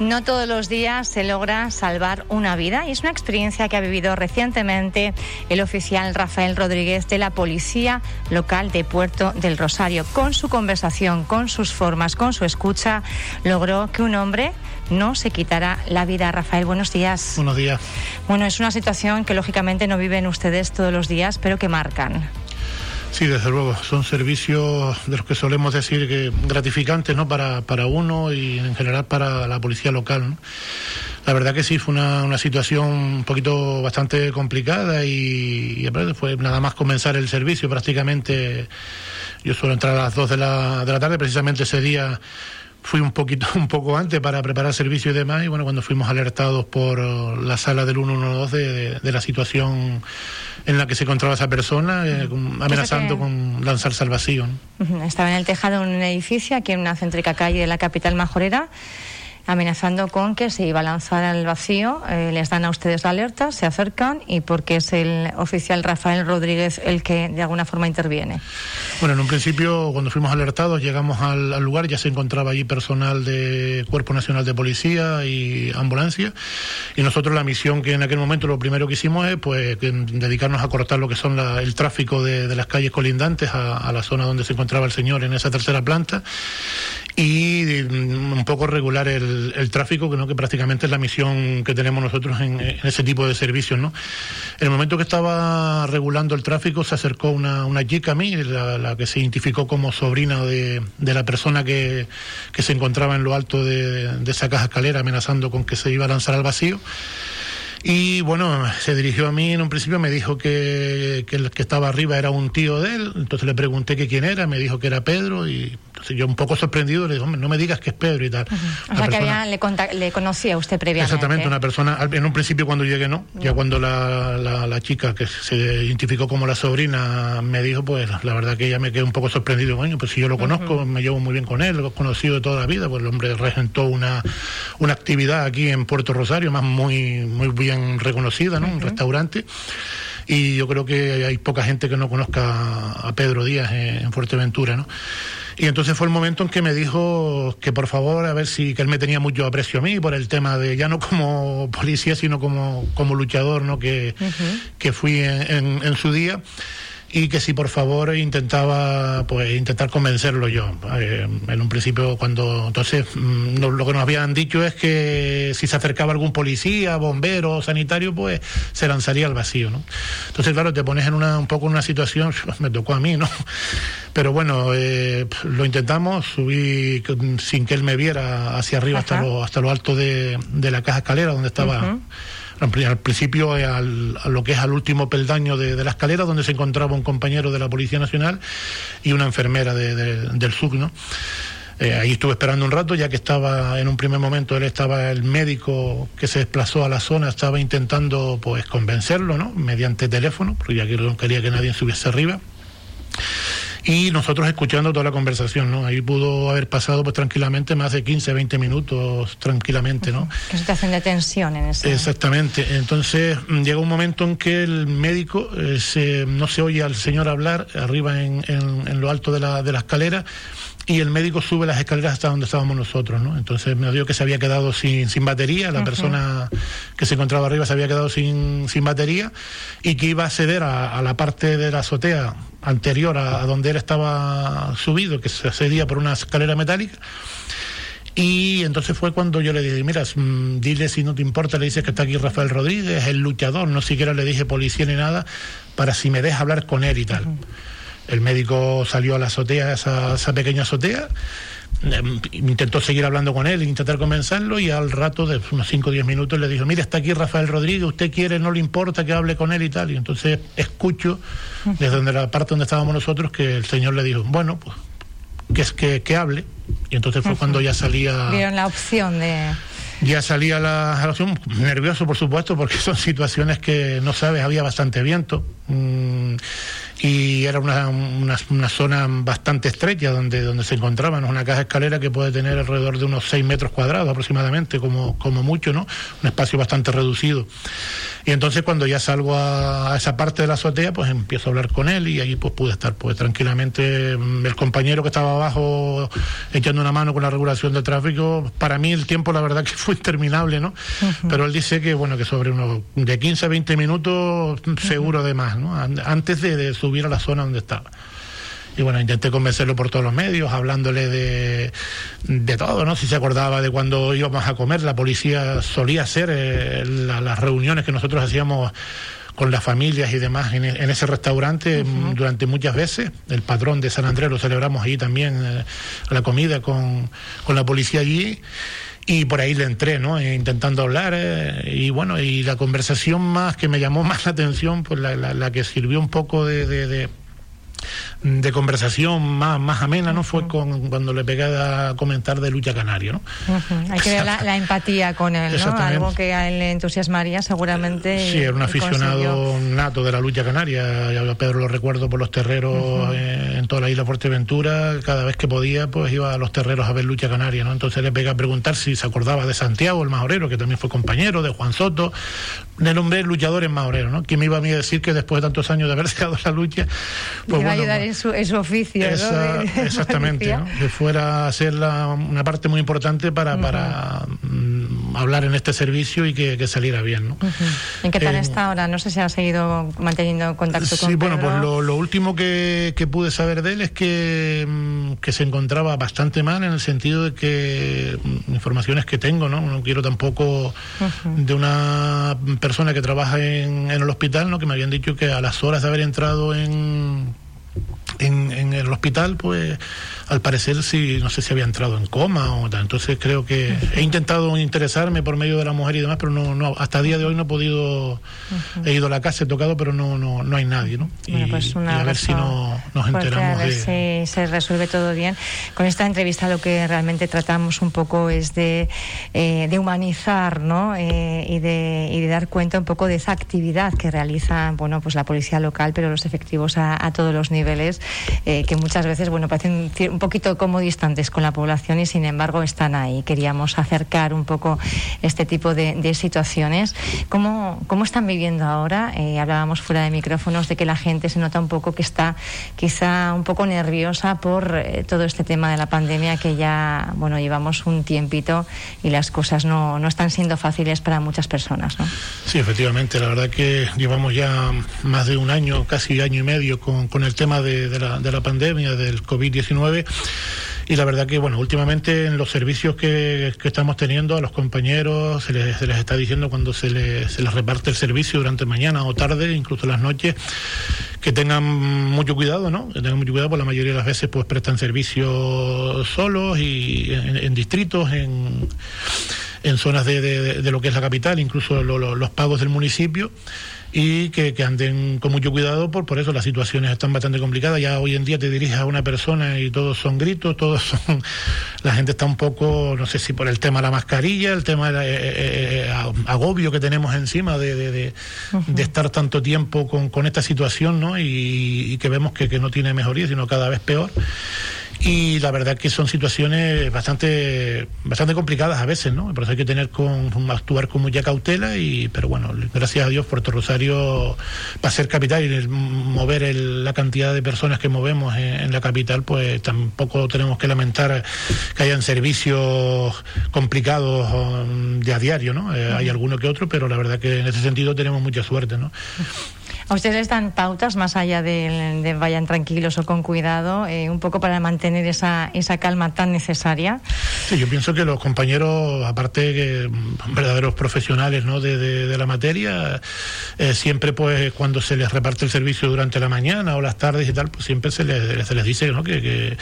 No todos los días se logra salvar una vida y es una experiencia que ha vivido recientemente el oficial Rafael Rodríguez de la Policía Local de Puerto del Rosario. Con su conversación, con sus formas, con su escucha, logró que un hombre no se quitara la vida. Rafael, buenos días. Buenos días. Bueno, es una situación que lógicamente no viven ustedes todos los días, pero que marcan. Sí, desde luego, son servicios de los que solemos decir que gratificantes ¿no? para, para uno y en general para la policía local. La verdad que sí, fue una, una situación un poquito bastante complicada y, y fue nada más comenzar el servicio prácticamente. Yo suelo entrar a las 2 de la, de la tarde, precisamente ese día fui un poquito un poco antes para preparar servicio y demás y bueno cuando fuimos alertados por la sala del 112 de, de la situación en la que se encontraba esa persona eh, amenazando con lanzarse al vacío estaba en el tejado de un edificio aquí en una céntrica calle de la capital majorera amenazando con que se iba a lanzar al vacío. Eh, les dan a ustedes la alerta, se acercan y porque es el oficial Rafael Rodríguez el que de alguna forma interviene. Bueno, en un principio, cuando fuimos alertados, llegamos al, lugar, ya se encontraba allí personal de Cuerpo Nacional de Policía y ambulancia. Y nosotros la misión que en aquel momento lo primero que hicimos es pues dedicarnos a cortar lo que son la, el tráfico de, de, las calles colindantes a, a la zona donde se encontraba el señor en esa tercera planta y mm, un poco regular el, el, tráfico, que, ¿no? que prácticamente es la misión que tenemos nosotros en, ese tipo de servicios. ¿no? En el momento que estaba regulando el tráfico se acercó una, chica a mí, la, que se identificó como sobrina de, de la persona que, que, se encontraba en lo alto de, de esa caja escalera amenazando con que se iba a lanzar al vacío. Y bueno, se dirigió a mí en un principio, me dijo que, que, el que estaba arriba era un tío de él, entonces le pregunté que quién era, me dijo que era Pedro y entonces yo un poco sorprendido le dije, hombre, no me digas que es Pedro y tal. Uh -huh. O sea persona... que había, le, le, conocía usted previamente. Exactamente, una persona, en un principio cuando llegué no, no. ya cuando la, la, la, chica que se identificó como la sobrina me dijo, pues la verdad que ella me quedó un poco sorprendido, bueno, pues si yo lo conozco, uh -huh. me llevo muy bien con él, lo he conocido de toda la vida, pues el hombre regentó una, una actividad aquí en Puerto Rosario, más muy, muy bien bien reconocida, ¿no? Uh -huh. Un restaurante. Y yo creo que hay poca gente que no conozca a Pedro Díaz en Fuerteventura, ¿no? Y entonces fue el momento en que me dijo que por favor, a ver si, que él me tenía mucho aprecio a mí por el tema de, ya no como policía, sino como, como luchador, ¿no? Que, uh -huh. que fui en, en, en su día y que si por favor intentaba pues intentar convencerlo yo. Eh, en un principio cuando entonces mm, no, lo que nos habían dicho es que si se acercaba algún policía bombero sanitario pues se lanzaría al vacío no entonces claro te pones en una un poco en una situación me tocó a mí no pero bueno eh, lo intentamos subí sin que él me viera hacia arriba Ajá. hasta lo hasta lo alto de, de la caja escalera donde estaba uh -huh al principio al, a lo que es al último peldaño de, la escalera donde se encontraba un compañero de la Policía Nacional y una enfermera de, de, del SUC, ¿no? Eh, ahí estuve esperando un rato, ya que estaba en un primer momento, él estaba el médico que se desplazó a la zona, estaba intentando pues convencerlo, ¿no? Mediante teléfono, porque ya que no quería que nadie subiese arriba y nosotros escuchando toda la conversación, ¿no? Ahí pudo haber pasado pues tranquilamente más de 15, 20 minutos tranquilamente, ¿no? Que situación de tensión en ese Exactamente. Entonces mm, llega un momento en que el médico eh, se, no se oye al señor hablar arriba en, en, en lo alto de la, de la escalera y el médico sube las escaleras hasta donde estábamos nosotros, ¿no? Entonces me dio que se había quedado sin, sin batería, la uh -huh. persona que se encontraba arriba se había quedado sin, sin batería y que iba a ceder a, a la parte de la azotea anterior a, a, donde él estaba subido, que se cedía por una escalera metálica. Y entonces fue cuando yo le dije, mira, mm, dile si no te importa, le dices que está aquí Rafael Rodríguez, el luchador, no siquiera le dije policía ni nada, para si me deja hablar con él y tal. Uh -huh. El médico salió a la azotea, esa, esa pequeña azotea, em, intentó seguir hablando con él, intentar convencerlo y al rato de unos 5 o 10 minutos le dijo, mire, está aquí Rafael Rodríguez, usted quiere, no le importa que hable con él y tal. Y entonces escucho desde donde la parte donde estábamos nosotros que el señor le dijo, bueno, pues que es que, que hable. Y entonces fue uh -huh. cuando ya salía... Vieron la opción de ya salía la relación nervioso por supuesto porque son situaciones que no sabes había bastante viento mmm, y era una, una, zona bastante estrecha donde, donde se encontraban una caja escalera que puede tener alrededor de unos 6 metros cuadrados aproximadamente, como, como mucho, ¿no? Un espacio bastante reducido. Y entonces cuando ya salgo a, esa parte de la azotea, pues empiezo a hablar con él y ahí pues pude estar pues tranquilamente. Mm, el compañero que estaba abajo echando una mano con la regulación del tráfico, para mí el tiempo la verdad que fue interminable, ¿no? Pero él dice que bueno, que sobre unos de 15 a 20 minutos seguro de más, ¿no? Antes de, de subir a la zona donde estaba. Y bueno, intenté convencerlo por todos los medios, hablándole de, de todo, ¿no? Si se acordaba de cuando íbamos a comer, la policía solía hacer eh, las reuniones que nosotros hacíamos con las familias y demás en, ese restaurante durante muchas veces. El patrón de San Andrés lo celebramos ahí también, eh, la comida con, con la policía allí y por ahí le entré, ¿no? Eh, intentando hablar y bueno, y la conversación más que me llamó más la atención, pues la, la, que sirvió un poco de, de conversación más, más amena, ¿no? Fue con, cuando le pegué a comentar de lucha canaria, ¿no? Hay que ver la, empatía con él, ¿no? Algo que a él le entusiasmaría seguramente. Sí, era un aficionado nato de la lucha canaria. Yo a Pedro lo recuerdo por los terreros en toda la isla Fuerteventura. Cada vez que podía, pues iba a los terreros a ver lucha canaria, ¿no? Entonces le pegué a preguntar si se acordaba de Santiago, el majorero, que también fue compañero, de Juan Soto, de nombre luchadores majoreros, ¿no? Que me iba a mí a decir que después de tantos años de haber dejado la lucha, pues en su, su oficio. exactamente, que fuera a ser una parte muy importante para, para mm, hablar en este servicio y que, saliera bien. ¿no? ¿En qué tal eh, está ahora? No sé si ha seguido manteniendo contacto con Sí, bueno, pues lo, último que, pude saber de él es que, mm, que se encontraba bastante mal en el sentido de que mm, informaciones que tengo, ¿no? No quiero tampoco de una persona que trabaja en, en el hospital, ¿no? Que me habían dicho que a las horas de haber entrado en en, en, el hospital, pues al parecer sí, no sé si había entrado en coma o tal. Entonces creo que he intentado interesarme por medio de la mujer y demás, pero no, no hasta el día de hoy no he podido, he ido a la casa, he tocado, pero no, no, no hay nadie, ¿no? y, pues a ver si no, nos enteramos. A ver si se resuelve todo bien. Con esta entrevista lo que realmente tratamos un poco es de, eh, de humanizar, ¿no? Eh, y, de, y de dar cuenta un poco de esa actividad que realiza, bueno, pues la policía local, pero los efectivos a, a todos los niveles eh, que muchas veces, bueno, parecen un poquito como distantes con la población y sin embargo están ahí. Queríamos acercar un poco este tipo de, situaciones. ¿Cómo, ¿Cómo, están viviendo ahora? Eh, hablábamos fuera de micrófonos de que la gente se nota un poco que está quizá un poco nerviosa por eh, todo este tema de la pandemia que ya, bueno, llevamos un tiempito y las cosas no, no están siendo fáciles para muchas personas, ¿no? Sí, efectivamente. La verdad que llevamos ya más de un año, casi año y medio con, con el tema de de, la, pandemia, del COVID-19. Y la verdad que, bueno, últimamente en los servicios que, estamos teniendo a los compañeros se les, está diciendo cuando se les, se les reparte el servicio durante mañana o tarde, incluso las noches, que tengan mucho cuidado, ¿no? Que tengan mucho cuidado, porque la mayoría de las veces pues prestan servicios solos y en, distritos, en, en zonas de, de, lo que es la capital, incluso los pagos del municipio y que, anden con mucho cuidado por, por eso las situaciones están bastante complicadas. Ya hoy en día te diriges a una persona y todos son gritos, todos son... La gente está un poco, no sé si por el tema de la mascarilla, el tema del eh, eh, eh, agobio que tenemos encima de, de, de, estar tanto tiempo con, con esta situación, ¿no? Y, y que vemos que, que no tiene mejoría, sino cada vez peor y la verdad que son situaciones bastante bastante complicadas a veces, ¿no? Por eso hay que tener con actuar con mucha cautela y pero bueno, gracias a Dios Puerto Rosario para ser capital y mover la cantidad de personas que movemos en, la capital, pues tampoco tenemos que lamentar que hayan servicios complicados um, de a diario, ¿no? Eh, hay alguno que otro, pero la verdad que en ese sentido tenemos mucha suerte, ¿no? ¿A ustedes les dan pautas más allá de, vayan tranquilos o con cuidado, eh, un poco para mantener esa, esa calma tan necesaria? Sí, yo pienso que los compañeros, aparte que mm, verdaderos profesionales ¿no? de, la materia, eh, siempre pues cuando se les reparte el servicio durante la mañana o las tardes y tal, pues siempre se les, se les dice ¿no? que,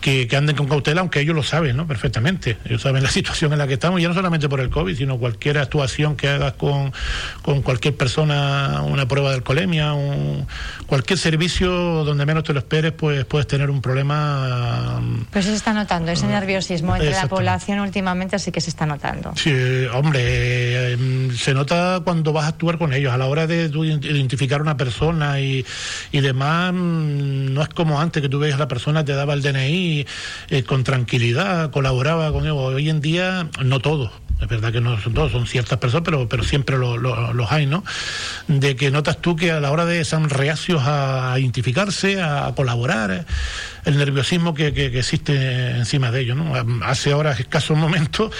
que, que, anden con cautela, aunque ellos lo saben ¿no? perfectamente. Ellos saben la situación en la que estamos, ya no solamente por el COVID, sino cualquier actuación que hagas con, con cualquier persona, una prueba del colegio un, cualquier servicio donde menos te lo esperes, pues puedes tener un problema. Pues se está notando, ese nerviosismo entre la población últimamente sí que se está notando. Sí, hombre, em, se nota cuando vas a actuar con ellos, a la hora de identificar una persona y, y demás, mm, no es como antes que tú veías a la persona, te daba el DNI eh, con tranquilidad, colaboraba con ellos. Hoy en día, no todos es verdad que no son todos, son ciertas personas, pero, pero siempre los hay, ¿no? De que notas tú que a la hora de están reacios a identificarse, a colaborar, el nerviosismo que, existe encima de ellos. Hace ahora escasos momentos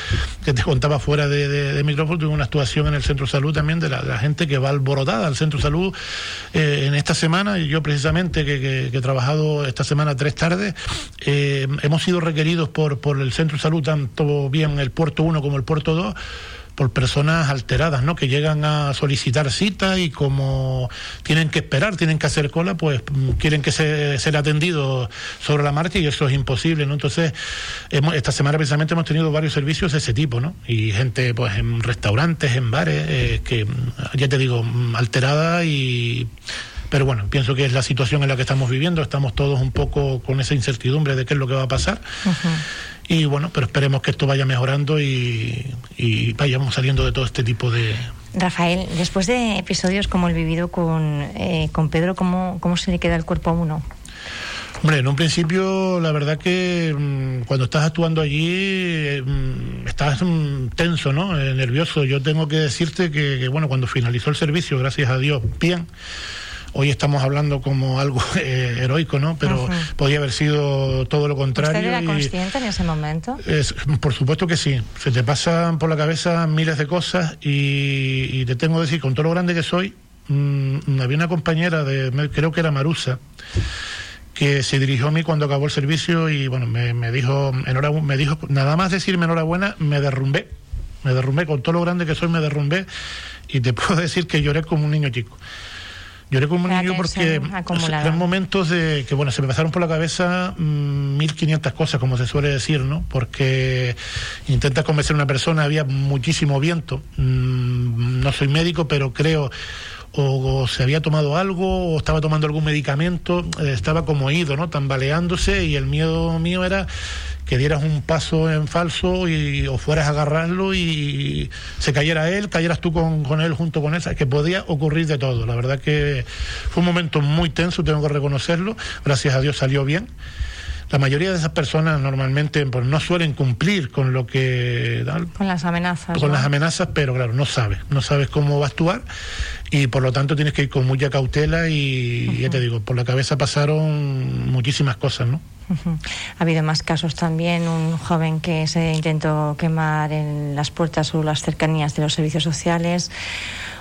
que te contaba fuera de, micrófono, tuve una actuación en el centro de salud también de la, gente que va alborotada al centro de salud eh, en esta semana, y yo precisamente que, he trabajado esta semana tres tardes, eh, hemos sido requeridos por, por el centro de salud, tanto bien el puerto 1 como el puerto todo por personas alteradas, ¿no? Que llegan a solicitar cita y como tienen que esperar, tienen que hacer cola, pues mm, quieren que se ser atendido sobre la marcha y eso es imposible, ¿no? Entonces, esta semana precisamente hemos tenido varios servicios de ese tipo, ¿no? Y gente, pues, en restaurantes, en bares, eh, que, mm, ya te digo, mm, alterada y pero bueno, pienso que es la situación en la que estamos viviendo, estamos todos un poco con esa incertidumbre de qué es lo que va a pasar. Y bueno, pero esperemos que esto vaya mejorando y, vayamos saliendo de todo este tipo de... Rafael, después de episodios como el vivido con, eh, con Pedro, ¿cómo, ¿cómo se le queda el cuerpo a uno? Hombre, en un principio, la verdad que mm, cuando estás actuando allí, mm, estás mm, tenso, ¿no? Eh, nervioso. Yo tengo que decirte que, que, bueno, cuando finalizó el servicio, gracias a Dios, bien Hoy estamos hablando como algo eh, heroico, ¿no? Pero podía haber sido todo lo contrario. ¿Usted era consciente en ese momento? por supuesto que sí. Se te pasan por la cabeza miles de cosas y, te tengo que decir, con todo lo grande que soy, mm, había una compañera de, creo que era Marusa, que se dirigió a mí cuando acabó el servicio y bueno, me, me dijo, enhorabuena, me dijo, nada más decirme enhorabuena, me derrumbé. Me derrumbé, con todo lo grande que soy, me derrumbé y te puedo decir que lloré como un niño chico. Lloré como un niño porque eran momentos de que, bueno, se me pasaron por la cabeza 1500 mm, cosas, como se suele decir, ¿no? Porque intentas convencer a una persona, había muchísimo viento. Mm, no soy médico, pero creo o, se había tomado algo o estaba tomando algún medicamento, eh, estaba como ido, ¿no? Tambaleándose y el miedo mío era que dieras un paso en falso y, o fueras a agarrarlo y se cayera él, cayeras tú con, con él junto con él, que podía ocurrir de todo. La verdad que fue un momento muy tenso, tengo que reconocerlo, gracias a Dios salió bien. La mayoría de esas personas normalmente pues, no suelen cumplir con lo que... Con las amenazas. Con las amenazas, pero claro, no sabes, no sabes cómo va a actuar y por lo tanto tienes que ir con mucha cautela y ya te digo, por la cabeza pasaron muchísimas cosas, ¿no? Ha habido más casos también, un joven que se intentó quemar en las puertas o las cercanías de los servicios sociales,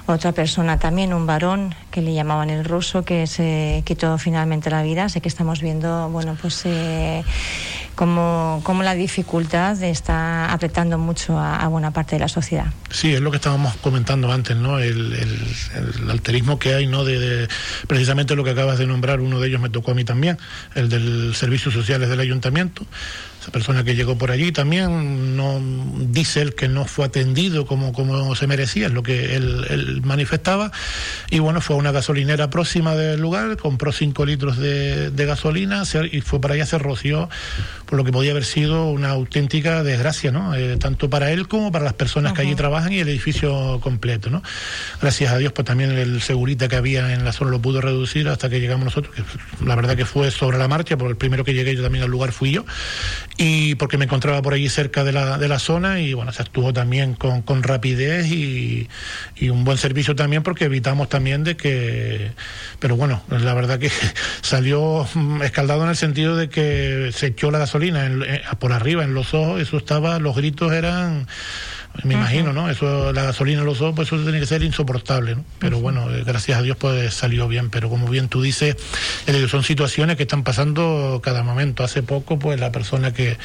otra persona también, un varón que le llamaban el ruso, que se quitó finalmente la vida. Sé que estamos viendo, bueno, pues eh, como, la dificultad está apretando mucho a, buena parte de la sociedad. Sí, es lo que estábamos comentando antes, ¿no? El, alterismo que hay, ¿no? De, precisamente lo que acabas de nombrar, uno de ellos me tocó a mí también, el del servicios sociales del ayuntamiento persona que llegó por allí también no dice él que no fue atendido como, como se merecía, es lo que él, manifestaba. Y bueno, fue a una gasolinera próxima del lugar, compró cinco litros de, gasolina y fue para allá, se roció, por lo que podía haber sido una auténtica desgracia, ¿no? Eh, tanto para él como para las personas que allí trabajan y el edificio completo, ¿no? Gracias a Dios, pues también el segurita que había en la zona lo pudo reducir hasta que llegamos nosotros, que la verdad que fue sobre la marcha, porque el primero que llegué yo también al lugar fui yo y porque me encontraba por allí cerca de la, de la zona y bueno, se actuó también con, con rapidez y, y, un buen servicio también porque evitamos también de que, pero bueno, la verdad que salió escaldado en el sentido de que se echó la gasolina por arriba en los ojos, eso estaba, los gritos eran me imagino, ¿no? Eso, la gasolina en los ojos, pues eso tiene que ser insoportable, ¿no? Pero bueno, eh, gracias a Dios pues salió bien, pero como bien tú dices, eh, son situaciones que están pasando cada momento. Hace poco, pues la persona que,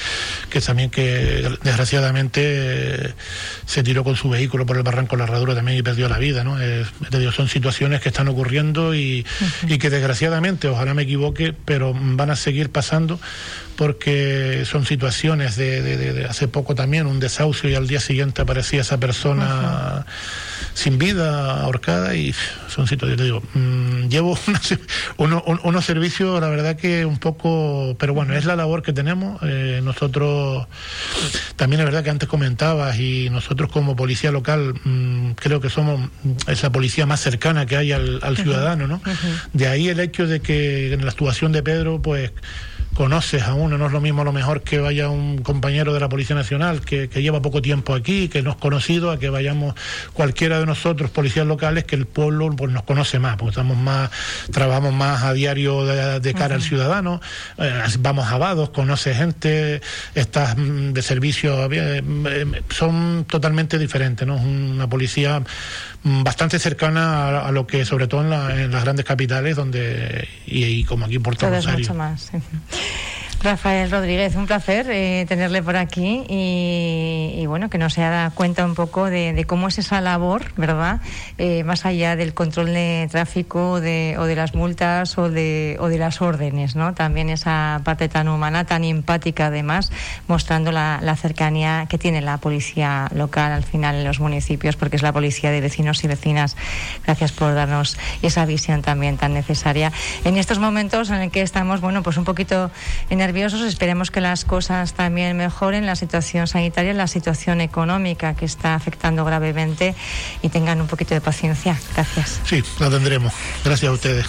que también que desgraciadamente se tiró con su vehículo por el barranco la herradura también y perdió la vida, ¿no? son situaciones que están ocurriendo y, y que desgraciadamente, ojalá me equivoque, pero van a seguir pasando porque son situaciones de, de, hace poco también un desahucio y al día siguiente aparecía esa persona sin vida, ahorcada, y son situaciones, te digo, mm, llevo unos servicios, la verdad que un poco, pero bueno, es la labor que tenemos. Eh, nosotros, también es verdad que antes comentabas, y nosotros como policía local, mm, creo que somos esa policía más cercana que hay al, ciudadano, ¿no? De ahí el hecho de que en la actuación de Pedro, pues, conoces a uno, no es lo mismo a lo mejor que vaya un compañero de la Policía Nacional que, lleva poco tiempo aquí, que no es conocido, a que vayamos cualquiera de nosotros, policías locales, que el pueblo pues, nos conoce más, porque estamos más, trabajamos más a diario de, cara al ciudadano, eh, vamos a vados, conoce gente, estás mm, de servicio, eh, eh, son totalmente diferentes, ¿no? Es una policía mm, bastante cercana a, lo que, sobre todo en, las grandes capitales, donde y, como aquí en Puerto Rosario. más. Rafael Rodríguez, un placer eh, tenerle por aquí y, bueno, que nos haya dado cuenta un poco de, cómo es esa labor, ¿verdad? Eh, más allá del control de tráfico o de las multas o de, las órdenes, ¿no? También esa parte tan humana, tan empática además, mostrando la, cercanía que tiene la policía local al final en los municipios, porque es la policía de vecinos y vecinas. Gracias por darnos esa visión también tan necesaria en estos momentos en el que estamos, bueno, pues un poquito Esperemos que las cosas también mejoren, la situación sanitaria, la situación económica que está afectando gravemente y tengan un poquito de paciencia. Gracias. Sí, la tendremos. Gracias a ustedes.